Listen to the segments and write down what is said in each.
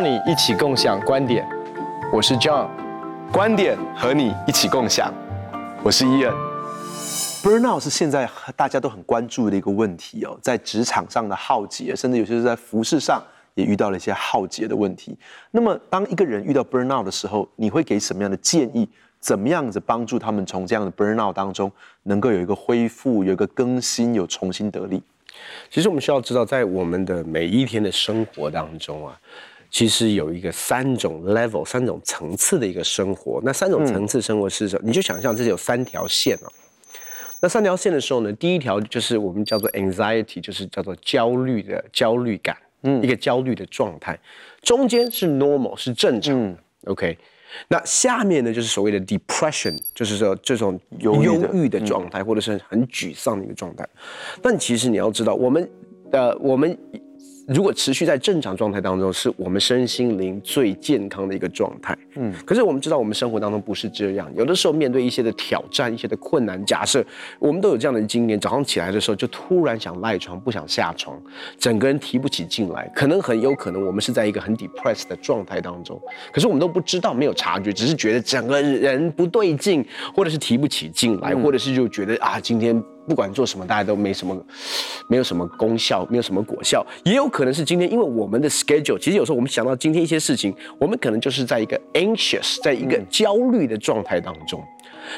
邀你一起共享观点，我是 John，观点和你一起共享，我是 Ian。Burnout 是现在大家都很关注的一个问题哦，在职场上的浩劫，甚至有些是在服饰上也遇到了一些浩劫的问题。那么，当一个人遇到 Burnout 的时候，你会给什么样的建议？怎么样子帮助他们从这样的 Burnout 当中能够有一个恢复、有一个更新、有重新得力？其实我们需要知道，在我们的每一天的生活当中啊，其实有一个三种 level、三种层次的一个生活。那三种层次生活是什么？你就想象这里有三条线啊。那三条线的时候呢，第一条就是我们叫做 anxiety，就是叫做焦虑的焦虑感，嗯，一个焦虑的状态。中间是 normal，是正常的，OK。那下面呢，就是所谓的 depression，就是说这种忧郁的状态，或者是很沮丧的一个状态。但其实你要知道，我们，呃，我们。如果持续在正常状态当中，是我们身心灵最健康的一个状态。嗯，可是我们知道，我们生活当中不是这样。有的时候面对一些的挑战、一些的困难，假设我们都有这样的经验：早上起来的时候就突然想赖床，不想下床，整个人提不起劲来。可能很有可能我们是在一个很 depressed 的状态当中，可是我们都不知道，没有察觉，只是觉得整个人不对劲，或者是提不起劲来，或者是就觉得啊，今天。不管做什么，大家都没什么，没有什么功效，没有什么果效，也有可能是今天，因为我们的 schedule，其实有时候我们想到今天一些事情，我们可能就是在一个 anxious，在一个焦虑的状态当中，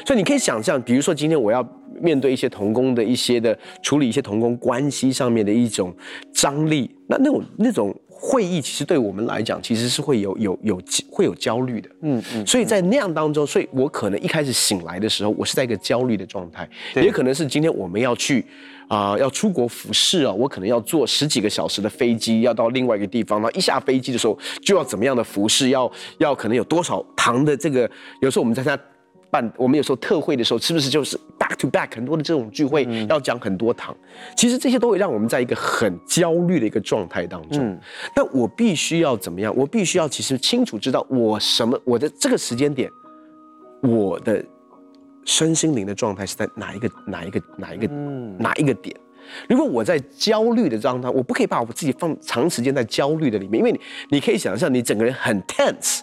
所以你可以想象，比如说今天我要面对一些同工的一些的处理一些同工关系上面的一种张力，那那种那种。会议其实对我们来讲，其实是会有有有会有焦虑的，嗯嗯，所以在那样当中，所以我可能一开始醒来的时候，我是在一个焦虑的状态，也可能是今天我们要去啊、呃、要出国服侍啊，我可能要坐十几个小时的飞机，要到另外一个地方，然后一下飞机的时候就要怎么样的服侍，要要可能有多少糖的这个，有时候我们在那。办我们有时候特会的时候，是不是就是 back to back 很多的这种聚会，要讲很多堂？其实这些都会让我们在一个很焦虑的一个状态当中。但我必须要怎么样？我必须要其实清楚知道我什么，我的这个时间点，我的身心灵的状态是在哪一个哪一个哪一个哪一个点？如果我在焦虑的状态，我不可以把我自己放长时间在焦虑的里面，因为你你可以想象，你整个人很 tense。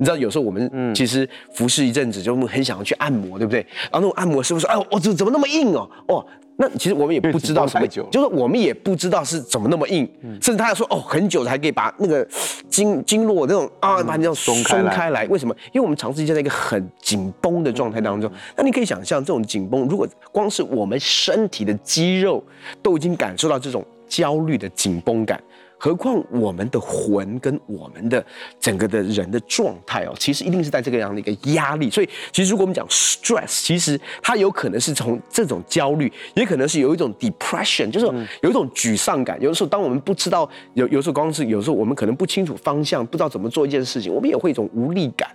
你知道有时候我们其实服侍一阵子，就很想要去按摩，对不对？然后那种按摩师傅说：“哎呦，我怎怎么那么硬哦？哦，那其实我们也不知道什么，就是我们也不知道是怎么那么硬，甚至他要说哦，很久才可以把那个经经络那种啊，把你这样松开来。开来。为什么？因为我们长时间在一个很紧绷的状态当中。那你可以想象，这种紧绷，如果光是我们身体的肌肉都已经感受到这种焦虑的紧绷感。何况我们的魂跟我们的整个的人的状态哦，其实一定是在这个样的一个压力。所以，其实如果我们讲 stress，其实它有可能是从这种焦虑，也可能是有一种 depression，就是有一种沮丧感。有的时候，当我们不知道有有时候光是有时候我们可能不清楚方向，不知道怎么做一件事情，我们也会一种无力感。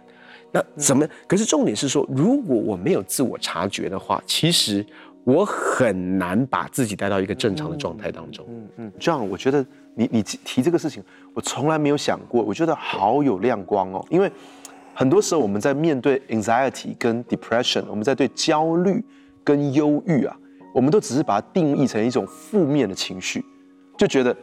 那怎么？可是重点是说，如果我没有自我察觉的话，其实我很难把自己带到一个正常的状态当中。嗯嗯，这样我觉得。你你提这个事情，我从来没有想过，我觉得好有亮光哦。因为很多时候我们在面对 anxiety 跟 depression，我们在对焦虑跟忧郁啊，我们都只是把它定义成一种负面的情绪，就觉得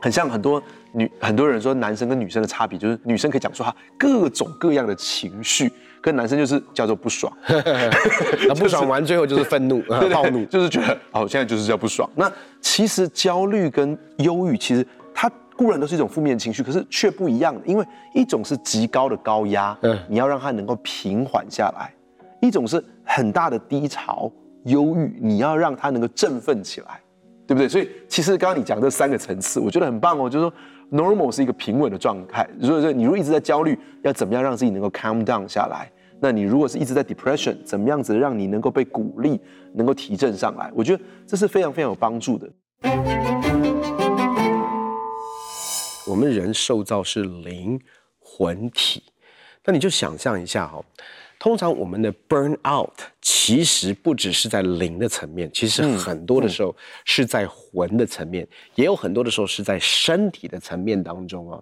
很像很多女很多人说男生跟女生的差别，就是女生可以讲出她各种各样的情绪。跟男生就是叫做不爽，那不爽完最后就是愤怒、暴怒，就是觉得哦，现在就是叫不爽。那其实焦虑跟忧郁，其实它固然都是一种负面情绪，可是却不一样。因为一种是极高的高压，嗯，你要让它能够平缓下来；一种是很大的低潮，忧郁，你要让它能够振奋起来，对不对？所以其实刚刚你讲这三个层次，我觉得很棒哦，就是说。Normal 是一个平稳的状态，所以说你如果一直在焦虑，要怎么样让自己能够 calm down 下来？那你如果是一直在 depression，怎么样子让你能够被鼓励，能够提振上来？我觉得这是非常非常有帮助的。我们人受造是灵魂体，那你就想象一下哈。通常我们的 burn out 其实不只是在灵的层面，其实很多的时候是在魂的层面，也有很多的时候是在身体的层面当中啊。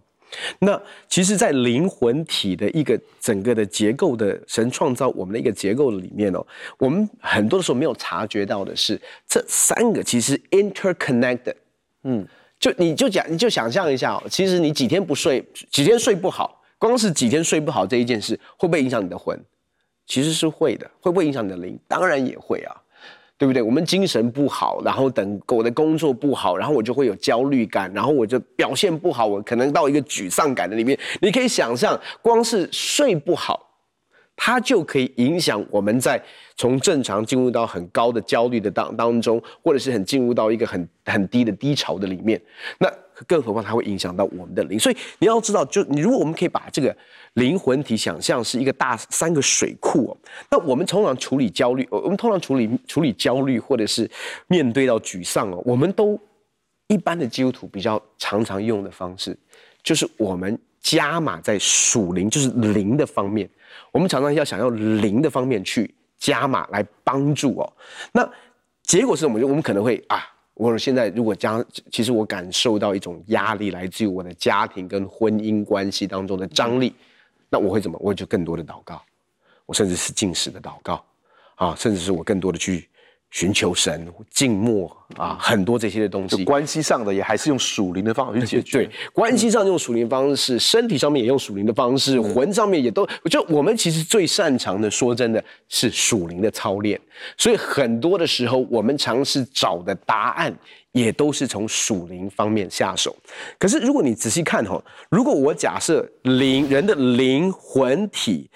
那其实，在灵魂体的一个整个的结构的神创造我们的一个结构里面哦，我们很多的时候没有察觉到的是，这三个其实 interconnected，嗯。就你就讲，你就想象一下哦，其实你几天不睡，几天睡不好，光是几天睡不好这一件事，会不会影响你的魂？其实是会的，会不会影响你的灵？当然也会啊，对不对？我们精神不好，然后等我的工作不好，然后我就会有焦虑感，然后我就表现不好，我可能到一个沮丧感的里面。你可以想象，光是睡不好。它就可以影响我们在从正常进入到很高的焦虑的当当中，或者是很进入到一个很很低的低潮的里面。那更何况它会影响到我们的灵。所以你要知道，就你如果我们可以把这个灵魂体想象是一个大三个水库哦，那我们通常处理焦虑，我们通常处理处理焦虑或者是面对到沮丧哦，我们都一般的基督徒比较常常用的方式，就是我们加码在属灵，就是灵的方面。我们常常要想要灵的方面去加码来帮助哦，那结果是什么？就我们可能会啊，我现在如果将其实我感受到一种压力来自于我的家庭跟婚姻关系当中的张力，那我会怎么？我会就更多的祷告，我甚至是进食的祷告啊，甚至是我更多的去。寻求神、静默啊，很多这些的东西，关系上的也还是用属灵的方法去解决。对，关系上用属灵的方式，身体上面也用属灵的方式，嗯、魂上面也都。就我们其实最擅长的，说真的是属灵的操练。所以很多的时候，我们尝试找的答案，也都是从属灵方面下手。可是如果你仔细看哈，如果我假设灵人的灵魂体，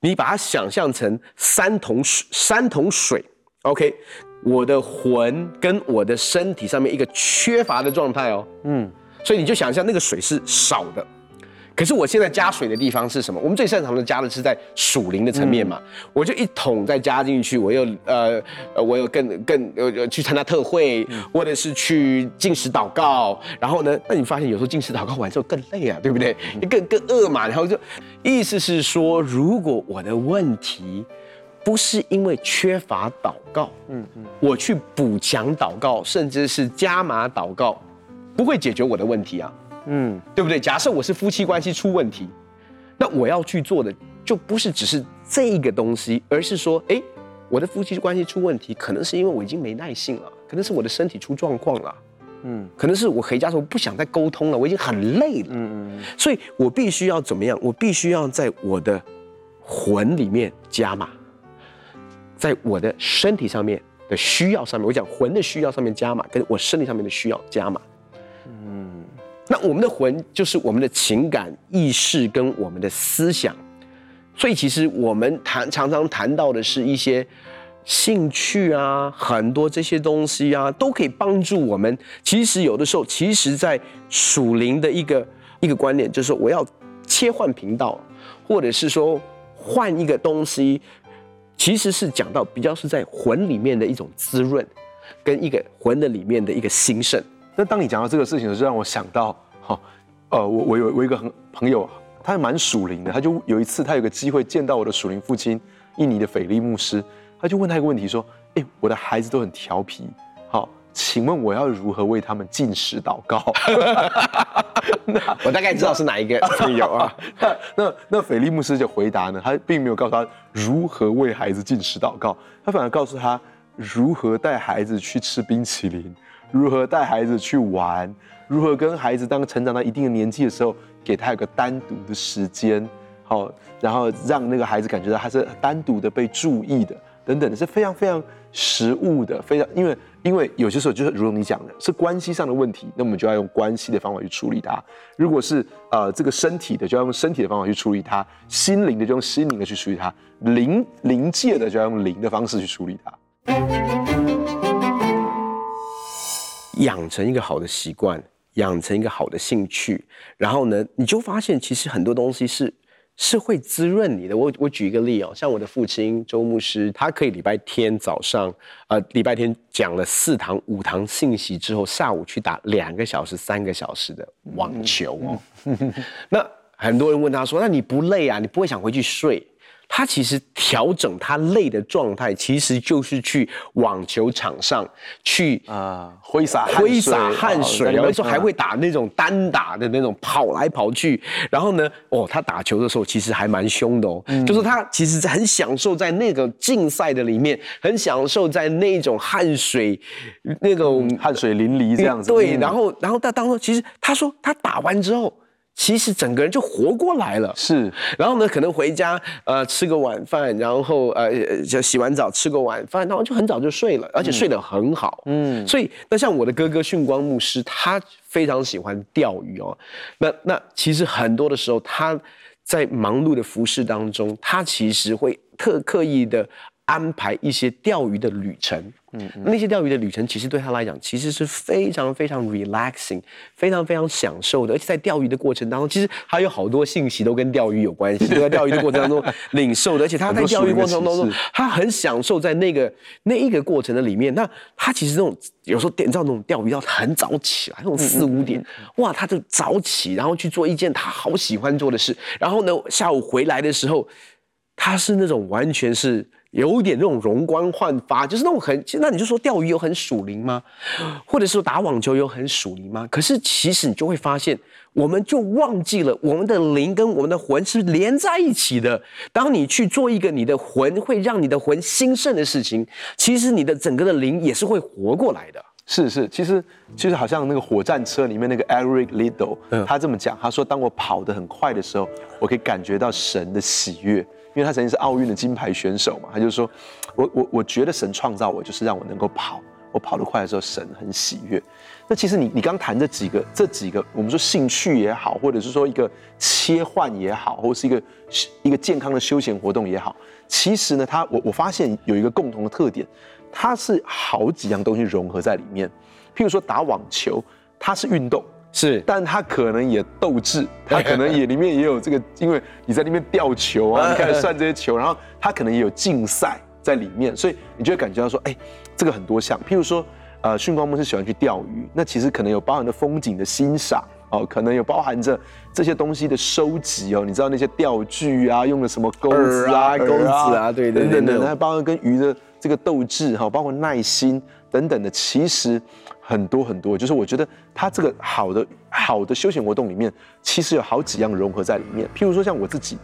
你把它想象成三桶水，三桶水。OK，我的魂跟我的身体上面一个缺乏的状态哦，嗯，所以你就想象那个水是少的，可是我现在加水的地方是什么？我们最擅长的加的是在属灵的层面嘛，嗯、我就一桶再加进去，我又呃呃，我有更更呃去参加特会，嗯、或者是去进食祷告，然后呢，那你发现有时候进食祷告完之后更累啊，对不对？更更饿嘛，然后就意思是说，如果我的问题。不是因为缺乏祷告，嗯嗯，我去补强祷告，甚至是加码祷告，不会解决我的问题啊，嗯，对不对？假设我是夫妻关系出问题，那我要去做的就不是只是这个东西，而是说，哎，我的夫妻关系出问题，可能是因为我已经没耐性了，可能是我的身体出状况了，嗯，可能是我回家的时候不想再沟通了，我已经很累了，嗯嗯，所以我必须要怎么样？我必须要在我的魂里面加码。在我的身体上面的需要上面，我讲魂的需要上面加码，跟我身体上面的需要加码。嗯，那我们的魂就是我们的情感、意识跟我们的思想，所以其实我们谈常常谈到的是一些兴趣啊，很多这些东西啊，都可以帮助我们。其实有的时候，其实在属灵的一个一个观念，就是说我要切换频道，或者是说换一个东西。其实是讲到比较是在魂里面的一种滋润，跟一个魂的里面的一个兴盛。那当你讲到这个事情的时候，让我想到，哈，呃，我我有我一个很朋友，他还蛮属灵的，他就有一次他有个机会见到我的属灵父亲，印尼的斐利牧师，他就问他一个问题说，哎，我的孩子都很调皮，请问我要如何为他们进食祷告？那 我大概知道是哪一个朋友啊。那那那斐利牧师就回答呢，他并没有告诉他如何为孩子进食祷告，他反而告诉他如何带孩子去吃冰淇淋，如何带孩子去玩，如何跟孩子当成长到一定的年纪的时候，给他有个单独的时间，好，然后让那个孩子感觉到他是单独的被注意的，等等的，是非常非常实物的，非常因为。因为有些时候就是如同你讲的，是关系上的问题，那我们就要用关系的方法去处理它。如果是呃这个身体的，就要用身体的方法去处理它；心灵的就用心灵的去处理它；灵灵界的就要用灵的方式去处理它。养成一个好的习惯，养成一个好的兴趣，然后呢，你就发现其实很多东西是。是会滋润你的。我我举一个例哦，像我的父亲周牧师，他可以礼拜天早上，呃，礼拜天讲了四堂、五堂信息之后，下午去打两个小时、三个小时的网球哦。那很多人问他说：“那你不累啊？你不会想回去睡？”他其实调整他累的状态，其实就是去网球场上去啊挥洒挥洒汗水，有的时候还会打那种单打的那种跑来跑去。然后呢，哦，他打球的时候其实还蛮凶的哦，嗯、就是他其实很享受在那个竞赛的里面，很享受在那种汗水那种、嗯、汗水淋漓这样子。对，然后然后他当中其实他说他打完之后。其实整个人就活过来了，是。然后呢，可能回家呃吃个晚饭，然后呃就洗完澡吃个晚饭，然后就很早就睡了，而且睡得很好。嗯。所以那像我的哥哥训光牧师，他非常喜欢钓鱼哦。那那其实很多的时候，他在忙碌的服饰当中，他其实会特刻意的安排一些钓鱼的旅程。嗯，那些钓鱼的旅程其实对他来讲，其实是非常非常 relaxing，非常非常享受的。而且在钓鱼的过程当中，其实还有好多信息都跟钓鱼有关系，都在钓鱼的过程当中领受的。而且他在钓鱼过程当中，他很享受在那个那一个过程的里面。那他其实那种有时候点到那种钓鱼要很早起来，那种四五点，哇，他就早起，然后去做一件他好喜欢做的事。然后呢，下午回来的时候，他是那种完全是。有一点那种容光焕发，就是那种很，那你就说钓鱼有很属灵吗？或者说打网球有很属灵吗？可是其实你就会发现，我们就忘记了我们的灵跟我们的魂是连在一起的。当你去做一个你的魂会让你的魂兴盛的事情，其实你的整个的灵也是会活过来的。是是，其实其实好像那个火战车里面那个 Eric Liddell，他这么讲，他说当我跑得很快的时候，我可以感觉到神的喜悦。因为他曾经是奥运的金牌选手嘛，他就说，我我我觉得神创造我就是让我能够跑，我跑得快的时候神很喜悦。那其实你你刚谈这几个这几个，我们说兴趣也好，或者是说一个切换也好，或是一个一个健康的休闲活动也好，其实呢，它我我发现有一个共同的特点，它是好几样东西融合在里面。譬如说打网球，它是运动。是，但他可能也斗志，他可能也里面也有这个，因为你在那边吊球啊，你开始算这些球，然后他可能也有竞赛在里面，所以你就会感觉到说，哎，这个很多项。譬如说，呃，训光牧师喜欢去钓鱼，那其实可能有包含着风景的欣赏哦，可能有包含着这些东西的收集哦，你知道那些钓具啊，用的什么钩子啊、钩子啊，对对对，那包括跟鱼的这个斗志哈，包括耐心等等的，其实。很多很多，就是我觉得它这个好的好的休闲活动里面，其实有好几样融合在里面。譬如说像我自己，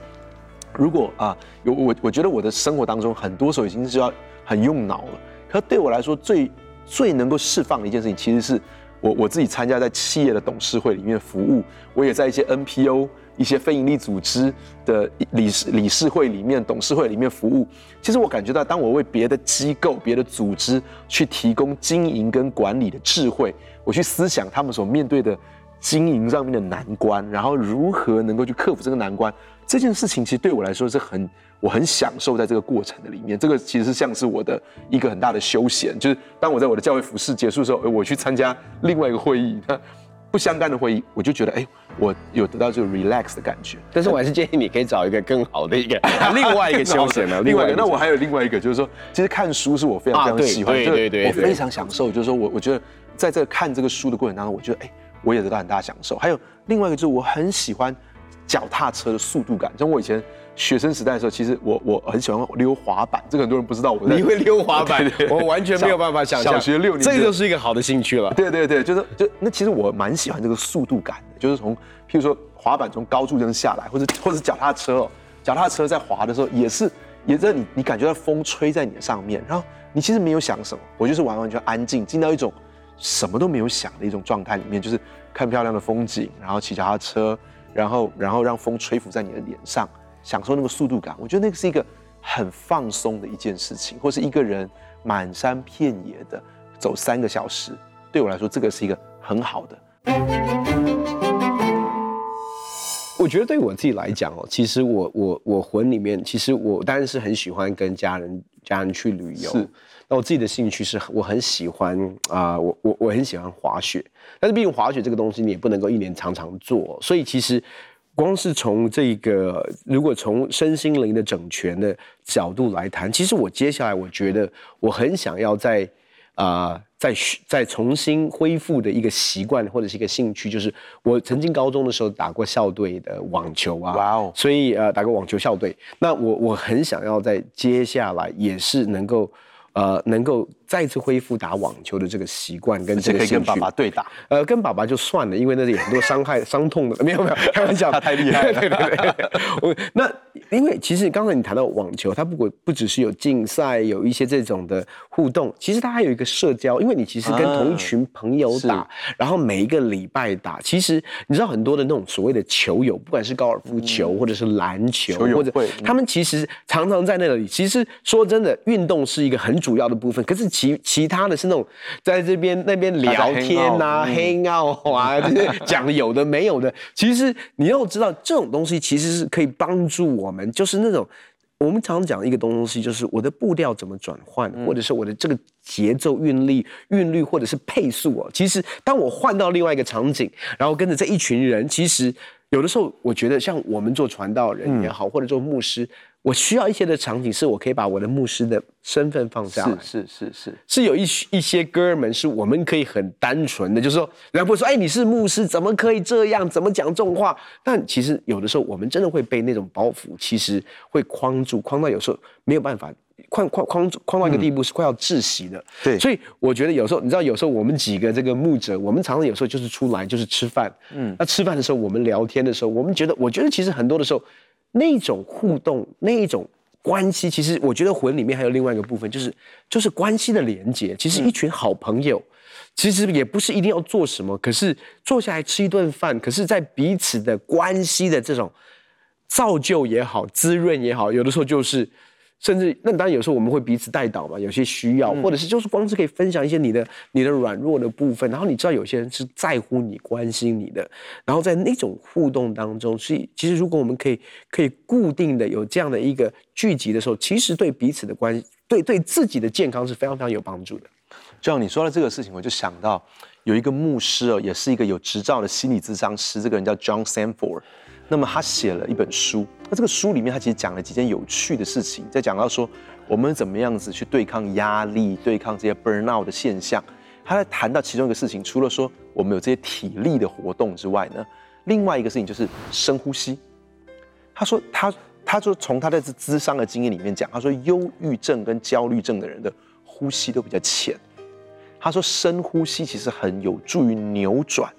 如果啊有我，我觉得我的生活当中很多时候已经是要很用脑了。可对我来说，最最能够释放的一件事情，其实是我我自己参加在企业的董事会里面服务，我也在一些 NPO。一些非营利组织的理事理事会里面、董事会里面服务，其实我感觉到，当我为别的机构、别的组织去提供经营跟管理的智慧，我去思想他们所面对的经营上面的难关，然后如何能够去克服这个难关，这件事情其实对我来说是很我很享受在这个过程的里面。这个其实是像是我的一个很大的休闲，就是当我在我的教会服饰结束的时候，我去参加另外一个会议。不相干的会议，我就觉得，哎、欸，我有得到这个 relax 的感觉。但是我还是建议你可以找一个更好的一个 另外一个休闲的。另外一个，那我还有另外一个，就是说，其实看书是我非常非常喜欢，对对对，我非常享受。就是说我我觉得，在这个看这个书的过程当中，我觉得，哎、欸，我也得到很大的享受。还有另外一个，就是我很喜欢脚踏车的速度感。像我以前。学生时代的时候，其实我我很喜欢溜滑板，这个很多人不知道我。你会溜滑板？对对对，我完全没有办法想象。小学六年，这就是一个好的兴趣了。对对对，就是就那其实我蛮喜欢这个速度感的，就是从譬如说滑板从高处扔下来，或者或者脚踏车哦，脚踏车在滑的时候也是也在你你感觉到风吹在你的上面，然后你其实没有想什么，我就是完完全安静，进到一种什么都没有想的一种状态里面，就是看漂亮的风景，然后骑脚踏车，然后然后让风吹拂在你的脸上。享受那个速度感，我觉得那个是一个很放松的一件事情，或是一个人满山遍野的走三个小时，对我来说，这个是一个很好的。我觉得对我自己来讲哦，其实我我我魂里面，其实我当然是很喜欢跟家人家人去旅游。是。那我自己的兴趣是我很喜欢啊、呃，我我我很喜欢滑雪，但是毕竟滑雪这个东西你也不能够一年常常做，所以其实。光是从这个，如果从身心灵的整全的角度来谈，其实我接下来我觉得我很想要在啊、呃，再再重新恢复的一个习惯或者是一个兴趣，就是我曾经高中的时候打过校队的网球啊，哇哦，所以呃打过网球校队，那我我很想要在接下来也是能够呃能够。再次恢复打网球的这个习惯跟这个兴趣，可以跟爸爸对打。呃，跟爸爸就算了，因为那里有很多伤害、伤痛的。没有没有，开玩笑，他 太厉害了。对 对对。我那因为其实刚才你谈到网球，它不过不只是有竞赛，有一些这种的互动，其实它还有一个社交。因为你其实跟同一群朋友打，啊、然后每一个礼拜打，其实你知道很多的那种所谓的球友，不管是高尔夫球、嗯、或者是篮球，或者他们其实常常在那里。其实说真的，运动是一个很主要的部分，可是。其其他的是那种在这边那边聊天啊、hang out 啊，就是讲有的没有的。其实你要知道，这种东西其实是可以帮助我们，就是那种我们常常讲一个东西，就是我的步调怎么转换，或者是我的这个节奏、韵律、韵律，或者是配速哦。其实当我换到另外一个场景，然后跟着这一群人，其实有的时候我觉得，像我们做传道人也好，或者做牧师。我需要一些的场景，是我可以把我的牧师的身份放下来。是是是是，是有一一些哥们，是。我们可以很单纯的，就是。说，人家不会说，哎，你是。牧师，怎么可以这样？怎么讲这种话？但其实有的时候，我们真的会被那种包袱，其实会框住，框到有时候没有办法，框框框框到一个地步，是。快要窒息的。对，所以我觉得有时候，你知道，有时候我们几个这个牧者，我们常常有时候就是。出来就是。吃饭。嗯，那吃饭的时候，我们聊天的时候，我们觉得，我觉得其实很多的时候。那种互动，那一种关系，其实我觉得魂里面还有另外一个部分，就是就是关系的连接。其实一群好朋友，其实也不是一定要做什么，可是坐下来吃一顿饭，可是在彼此的关系的这种造就也好，滋润也好，有的时候就是。甚至那当然有时候我们会彼此带导嘛，有些需要，或者是就是光是可以分享一些你的你的软弱的部分，然后你知道有些人是在乎你、关心你的，然后在那种互动当中，所以其实如果我们可以可以固定的有这样的一个聚集的时候，其实对彼此的关系，对对自己的健康是非常非常有帮助的。就像你说到这个事情，我就想到有一个牧师哦，也是一个有执照的心理咨商师，这个人叫 John Sanford。那么他写了一本书，那这个书里面他其实讲了几件有趣的事情，在讲到说我们怎么样子去对抗压力、对抗这些 burnout 的现象。他在谈到其中一个事情，除了说我们有这些体力的活动之外呢，另外一个事情就是深呼吸。他说他他说从他在这咨商的经验里面讲，他说忧郁症跟焦虑症的人的呼吸都比较浅。他说深呼吸其实很有助于扭转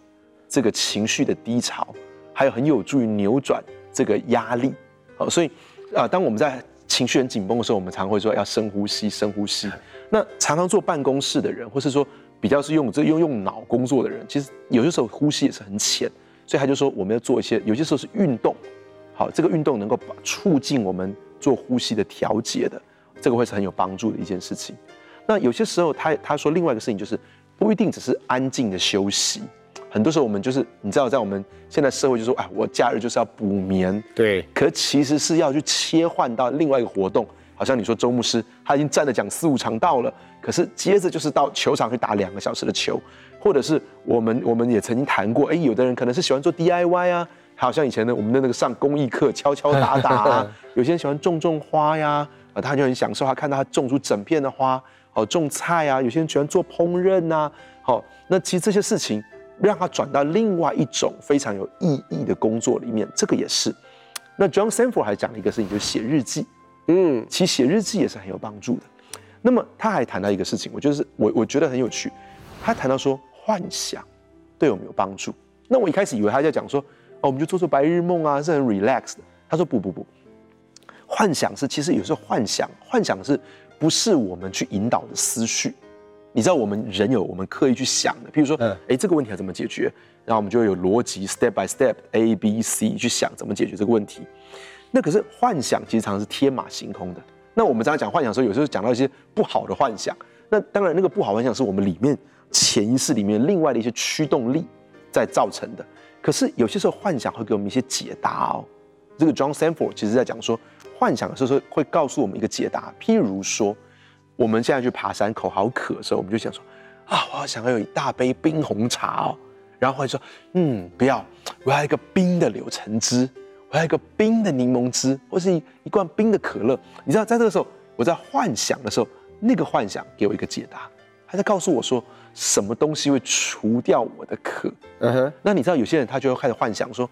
这个情绪的低潮。还有很有助于扭转这个压力，好，所以啊，当我们在情绪很紧绷的时候，我们常会说要深呼吸，深呼吸。那常常坐办公室的人，或是说比较是用这用用脑工作的人，其实有些时候呼吸也是很浅。所以他就说我们要做一些，有些时候是运动，好，这个运动能够把促进我们做呼吸的调节的，这个会是很有帮助的一件事情。那有些时候他他说另外一个事情就是不一定只是安静的休息。很多时候我们就是你知道，在我们现在社会就说，哎，我假日就是要补眠，对。可其实是要去切换到另外一个活动，好像你说周牧师他已经站着讲四五场道了，可是接着就是到球场去打两个小时的球，或者是我们我们也曾经谈过，哎，有的人可能是喜欢做 DIY 啊，好像以前的我们的那个上公益课敲敲打打啊，有些人喜欢种种花呀，啊，他就很享受他看到他种出整片的花，哦，种菜啊，有些人喜欢做烹饪啊，好，那其实这些事情。让他转到另外一种非常有意义的工作里面，这个也是。那 John Sanford 还讲了一个事情，就是写日记。嗯，其实写日记也是很有帮助的。那么他还谈到一个事情，我就是我我觉得很有趣。他谈到说幻想对我们有帮助。那我一开始以为他在讲说，哦，我们就做做白日梦啊，是很 relax 的。他说不不不，幻想是其实有时候幻想，幻想是不是我们去引导的思绪？你知道我们人有我们刻意去想的，譬如说，哎，这个问题要怎么解决？然后我们就会有逻辑，step by step A B C 去想怎么解决这个问题。那可是幻想，其实常常是天马行空的。那我们常常讲幻想的时候，有时候讲到一些不好的幻想。那当然，那个不好的幻想是我们里面潜意识里面另外的一些驱动力在造成的。可是有些时候幻想会给我们一些解答哦。这个 John Sanford 其实在讲说，幻想的时候会告诉我们一个解答，譬如说。我们现在去爬山，口好渴的时候，我们就想说，啊，我好想要有一大杯冰红茶哦。然后会说，嗯，不要，我要一个冰的柳橙汁，我要一个冰的柠檬汁，或是一一罐冰的可乐。你知道，在这个时候，我在幻想的时候，那个幻想给我一个解答。他在告诉我说什么东西会除掉我的渴。嗯哼，那你知道有些人他就会开始幻想说，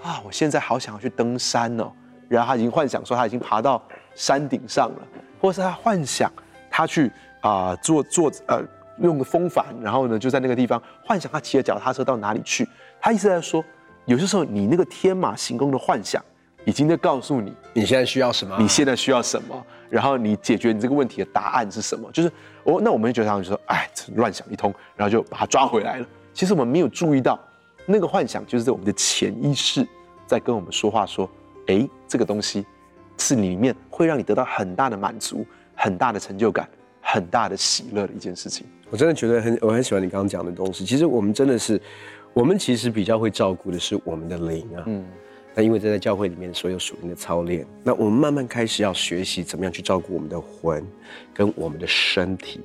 啊，我现在好想要去登山哦，然后他已经幻想说他已经爬到山顶上了，或是他幻想他去啊、坐坐呃用个风帆，然后呢就在那个地方幻想他骑着脚踏车到哪里去。他一直在说，有些时候你那个天马行空的幻想。已经在告诉你你现在需要什么，你现在需要什么，然后你解决你这个问题的答案是什么？就是哦，那我们就觉得就说，哎，乱想一通，然后就把他抓回来了。其实我们没有注意到，那个幻想就是在我们的潜意识在跟我们说话，说，哎，这个东西是里面会让你得到很大的满足、很大的成就感、很大的喜乐的一件事情。我真的觉得很，我很喜欢你刚刚讲的东西。其实我们真的是，我们其实比较会照顾的是我们的灵啊。嗯。那因为这在教会里面所有属灵的操练，那我们慢慢开始要学习怎么样去照顾我们的魂，跟我们的身体。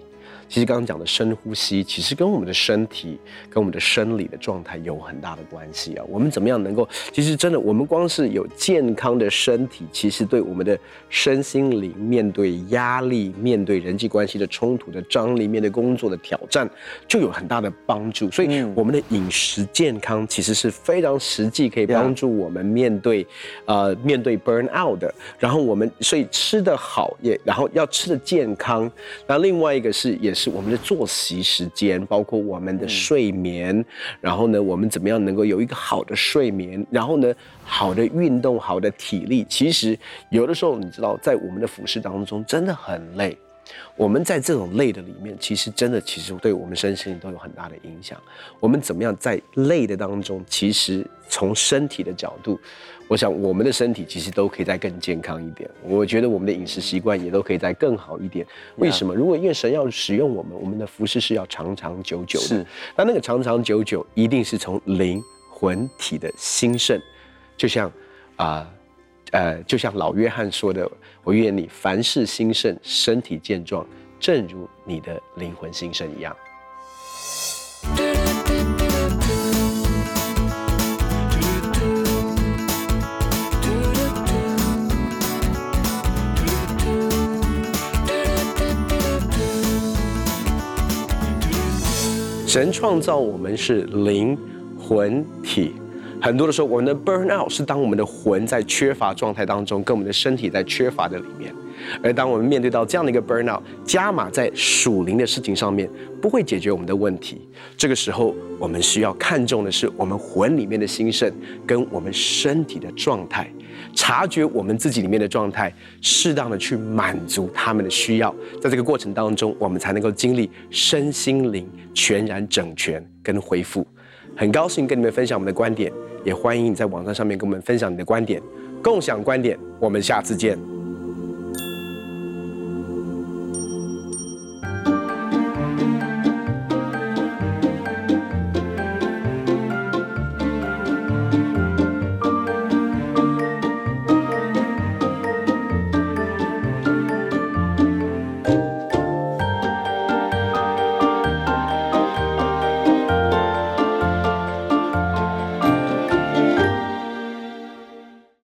其实刚刚讲的深呼吸，其实跟我们的身体、跟我们的生理的状态有很大的关系啊。我们怎么样能够？其实真的，我们光是有健康的身体，其实对我们的身心灵面对压力、面对人际关系的冲突的张力、面对工作的挑战，就有很大的帮助。所以，我们的饮食健康其实是非常实际，可以帮助我们面对，呃，面对 burn out 的。然后我们所以吃的好，也然后要吃的健康。那另外一个是也是。是我们的作息时间，包括我们的睡眠，嗯、然后呢，我们怎么样能够有一个好的睡眠，然后呢，好的运动，好的体力。其实有的时候，你知道，在我们的服饰当中真的很累。我们在这种累的里面，其实真的，其实对我们身心都有很大的影响。我们怎么样在累的当中，其实从身体的角度。我想，我们的身体其实都可以再更健康一点。我觉得我们的饮食习惯也都可以再更好一点。为什么？如果因为神要使用我们，我们的服饰是要长长久久的。是。那那个长长久久，一定是从灵魂体的兴盛。就像啊，呃，就像老约翰说的：“我愿你凡事兴盛，身体健壮，正如你的灵魂兴盛一样。”神创造我们是灵魂体，很多的时候，我们的 burn out 是当我们的魂在缺乏状态当中，跟我们的身体在缺乏的里面。而当我们面对到这样的一个 burn out，加码在属灵的事情上面，不会解决我们的问题。这个时候，我们需要看重的是我们魂里面的兴盛，跟我们身体的状态。察觉我们自己里面的状态，适当的去满足他们的需要，在这个过程当中，我们才能够经历身心灵全然整全跟恢复。很高兴跟你们分享我们的观点，也欢迎你在网站上面跟我们分享你的观点，共享观点。我们下次见。